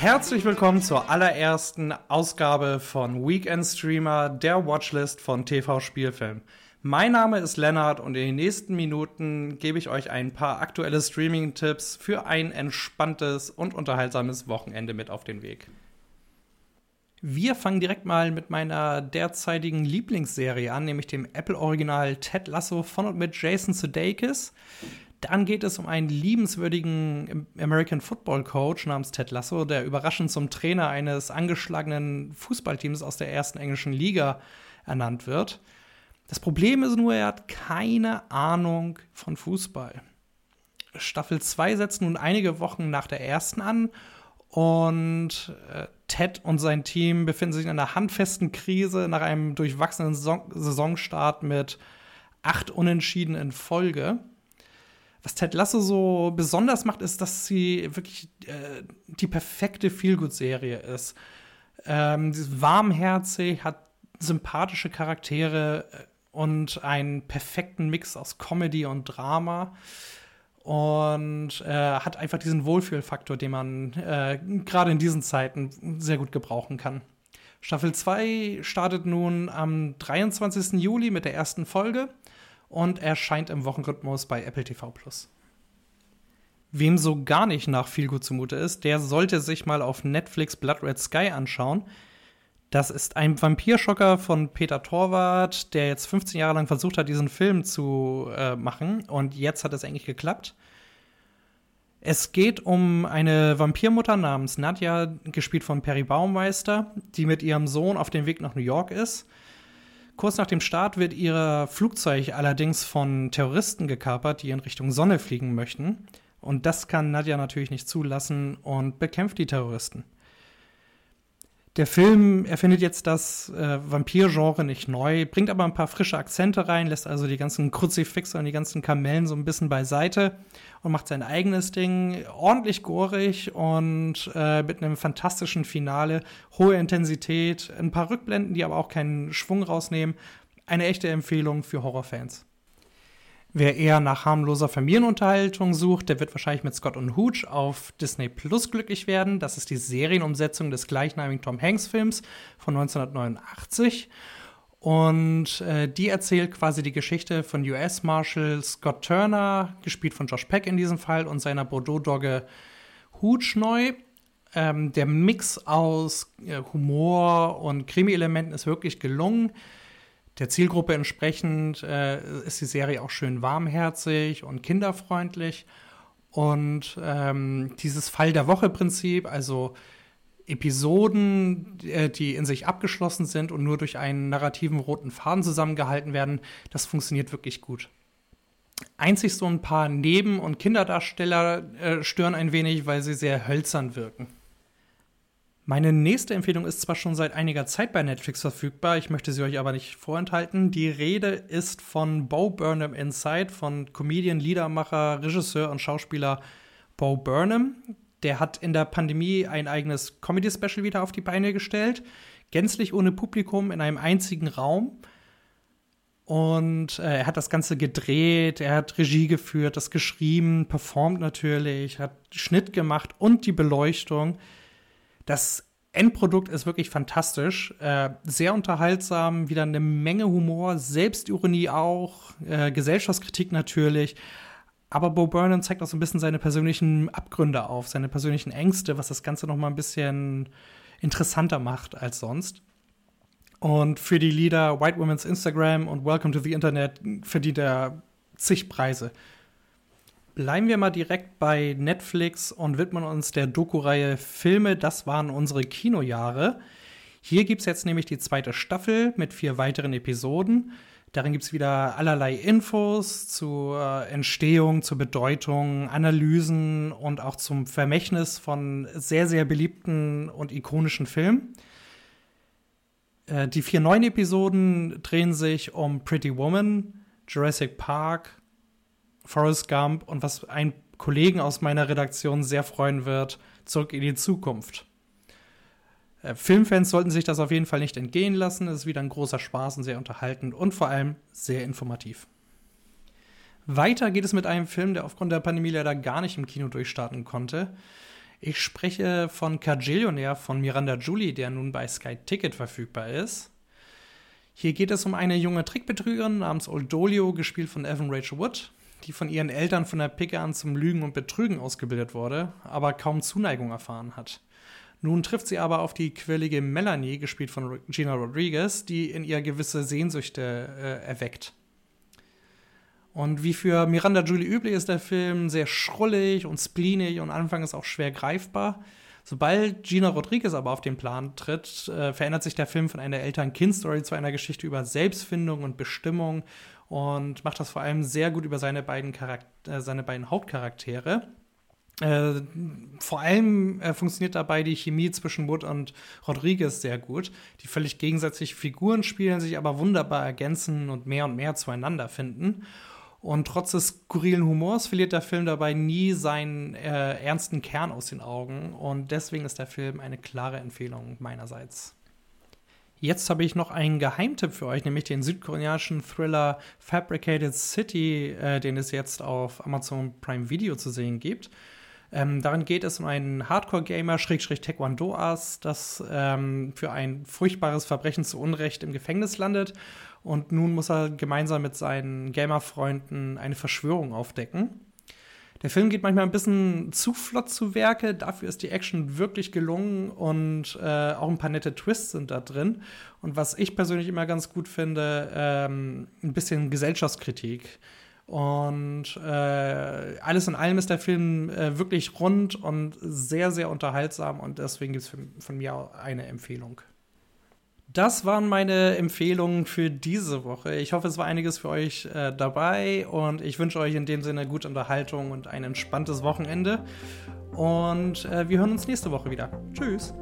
Herzlich willkommen zur allerersten Ausgabe von Weekend Streamer, der Watchlist von TV Spielfilm. Mein Name ist Lennart und in den nächsten Minuten gebe ich euch ein paar aktuelle Streaming-Tipps für ein entspanntes und unterhaltsames Wochenende mit auf den Weg. Wir fangen direkt mal mit meiner derzeitigen Lieblingsserie an, nämlich dem Apple-Original Ted Lasso von und mit Jason Sudeikis. Dann geht es um einen liebenswürdigen American Football Coach namens Ted Lasso, der überraschend zum Trainer eines angeschlagenen Fußballteams aus der ersten englischen Liga ernannt wird. Das Problem ist nur, er hat keine Ahnung von Fußball. Staffel 2 setzt nun einige Wochen nach der ersten an und äh, Ted und sein Team befinden sich in einer handfesten Krise nach einem durchwachsenen Saisonstart mit acht Unentschieden in Folge was Ted Lasso so besonders macht, ist, dass sie wirklich äh, die perfekte Feelgood-Serie ist. Ähm, sie ist warmherzig, hat sympathische Charaktere äh, und einen perfekten Mix aus Comedy und Drama und äh, hat einfach diesen Wohlfühlfaktor, den man äh, gerade in diesen Zeiten sehr gut gebrauchen kann. Staffel 2 startet nun am 23. Juli mit der ersten Folge und erscheint im Wochenrhythmus bei Apple TV Plus. Wem so gar nicht nach viel gut zumute ist, der sollte sich mal auf Netflix Blood Red Sky anschauen. Das ist ein Vampirschocker von Peter Torwart, der jetzt 15 Jahre lang versucht hat, diesen Film zu äh, machen. Und jetzt hat es eigentlich geklappt. Es geht um eine Vampirmutter namens Nadja, gespielt von Perry Baumeister, die mit ihrem Sohn auf dem Weg nach New York ist Kurz nach dem Start wird ihr Flugzeug allerdings von Terroristen gekapert, die in Richtung Sonne fliegen möchten. Und das kann Nadja natürlich nicht zulassen und bekämpft die Terroristen. Der Film erfindet jetzt das äh, Vampir-Genre nicht neu, bringt aber ein paar frische Akzente rein, lässt also die ganzen Kruzifixe und die ganzen Kamellen so ein bisschen beiseite und macht sein eigenes Ding ordentlich gorig und äh, mit einem fantastischen Finale, hohe Intensität, ein paar Rückblenden, die aber auch keinen Schwung rausnehmen. Eine echte Empfehlung für Horrorfans. Wer eher nach harmloser Familienunterhaltung sucht, der wird wahrscheinlich mit Scott und Hooch auf Disney Plus glücklich werden. Das ist die Serienumsetzung des gleichnamigen Tom Hanks Films von 1989. Und äh, die erzählt quasi die Geschichte von US Marshal Scott Turner, gespielt von Josh Peck in diesem Fall, und seiner Bordeaux-Dogge Hooch neu. Ähm, der Mix aus äh, Humor und Krimi-Elementen ist wirklich gelungen. Der Zielgruppe entsprechend äh, ist die Serie auch schön warmherzig und kinderfreundlich. Und ähm, dieses Fall der Woche-Prinzip, also Episoden, äh, die in sich abgeschlossen sind und nur durch einen narrativen roten Faden zusammengehalten werden, das funktioniert wirklich gut. Einzig so ein paar Neben- und Kinderdarsteller äh, stören ein wenig, weil sie sehr hölzern wirken. Meine nächste Empfehlung ist zwar schon seit einiger Zeit bei Netflix verfügbar, ich möchte sie euch aber nicht vorenthalten. Die Rede ist von Bo Burnham Inside, von Comedian, Liedermacher, Regisseur und Schauspieler Bo Burnham. Der hat in der Pandemie ein eigenes Comedy-Special wieder auf die Beine gestellt, gänzlich ohne Publikum in einem einzigen Raum. Und äh, er hat das Ganze gedreht, er hat Regie geführt, das geschrieben, performt natürlich, hat Schnitt gemacht und die Beleuchtung. Das Endprodukt ist wirklich fantastisch, äh, sehr unterhaltsam, wieder eine Menge Humor, Selbstironie auch, äh, Gesellschaftskritik natürlich. Aber Bo Burnham zeigt auch so ein bisschen seine persönlichen Abgründe auf, seine persönlichen Ängste, was das Ganze noch mal ein bisschen interessanter macht als sonst. Und für die Lieder White Women's Instagram und Welcome to the Internet verdient er zig Preise. Bleiben wir mal direkt bei Netflix und widmen uns der Doku-Reihe Filme, das waren unsere Kinojahre. Hier gibt es jetzt nämlich die zweite Staffel mit vier weiteren Episoden. Darin gibt es wieder allerlei Infos zur Entstehung, zur Bedeutung, Analysen und auch zum Vermächtnis von sehr, sehr beliebten und ikonischen Filmen. Äh, die vier neuen Episoden drehen sich um Pretty Woman, Jurassic Park, Forrest Gump und was einen Kollegen aus meiner Redaktion sehr freuen wird, zurück in die Zukunft. Äh, Filmfans sollten sich das auf jeden Fall nicht entgehen lassen. Es ist wieder ein großer Spaß und sehr unterhaltend und vor allem sehr informativ. Weiter geht es mit einem Film, der aufgrund der Pandemie leider gar nicht im Kino durchstarten konnte. Ich spreche von Cagillionaire von Miranda Julie, der nun bei Sky Ticket verfügbar ist. Hier geht es um eine junge Trickbetrügerin namens Old Dolio, gespielt von Evan Rachel Wood, die von ihren Eltern von der Picke an zum Lügen und Betrügen ausgebildet wurde, aber kaum Zuneigung erfahren hat. Nun trifft sie aber auf die quirlige Melanie, gespielt von Gina Rodriguez, die in ihr gewisse Sehnsüchte äh, erweckt. Und wie für Miranda Julie üblich ist der Film sehr schrullig und spleenig und anfangs auch schwer greifbar. Sobald Gina Rodriguez aber auf den Plan tritt, äh, verändert sich der Film von einer Eltern-Kind-Story zu einer Geschichte über Selbstfindung und Bestimmung und macht das vor allem sehr gut über seine beiden, Charakter äh, seine beiden Hauptcharaktere. Äh, vor allem äh, funktioniert dabei die Chemie zwischen Wood und Rodriguez sehr gut. Die völlig gegensätzlichen Figuren spielen, sich aber wunderbar ergänzen und mehr und mehr zueinander finden. Und trotz des skurrilen Humors verliert der Film dabei nie seinen äh, ernsten Kern aus den Augen. Und deswegen ist der Film eine klare Empfehlung meinerseits. Jetzt habe ich noch einen Geheimtipp für euch, nämlich den südkoreanischen Thriller Fabricated City, äh, den es jetzt auf Amazon Prime Video zu sehen gibt. Ähm, darin geht es um einen Hardcore-Gamer, Schrägstrich Taekwondo-Ass, das ähm, für ein furchtbares Verbrechen zu Unrecht im Gefängnis landet. Und nun muss er gemeinsam mit seinen Gamer-Freunden eine Verschwörung aufdecken. Der Film geht manchmal ein bisschen zu flott zu Werke, dafür ist die Action wirklich gelungen und äh, auch ein paar nette Twists sind da drin. Und was ich persönlich immer ganz gut finde, ähm, ein bisschen Gesellschaftskritik. Und äh, alles in allem ist der Film äh, wirklich rund und sehr, sehr unterhaltsam und deswegen gibt es von mir auch eine Empfehlung. Das waren meine Empfehlungen für diese Woche. Ich hoffe, es war einiges für euch äh, dabei und ich wünsche euch in dem Sinne gute Unterhaltung und ein entspanntes Wochenende. Und äh, wir hören uns nächste Woche wieder. Tschüss.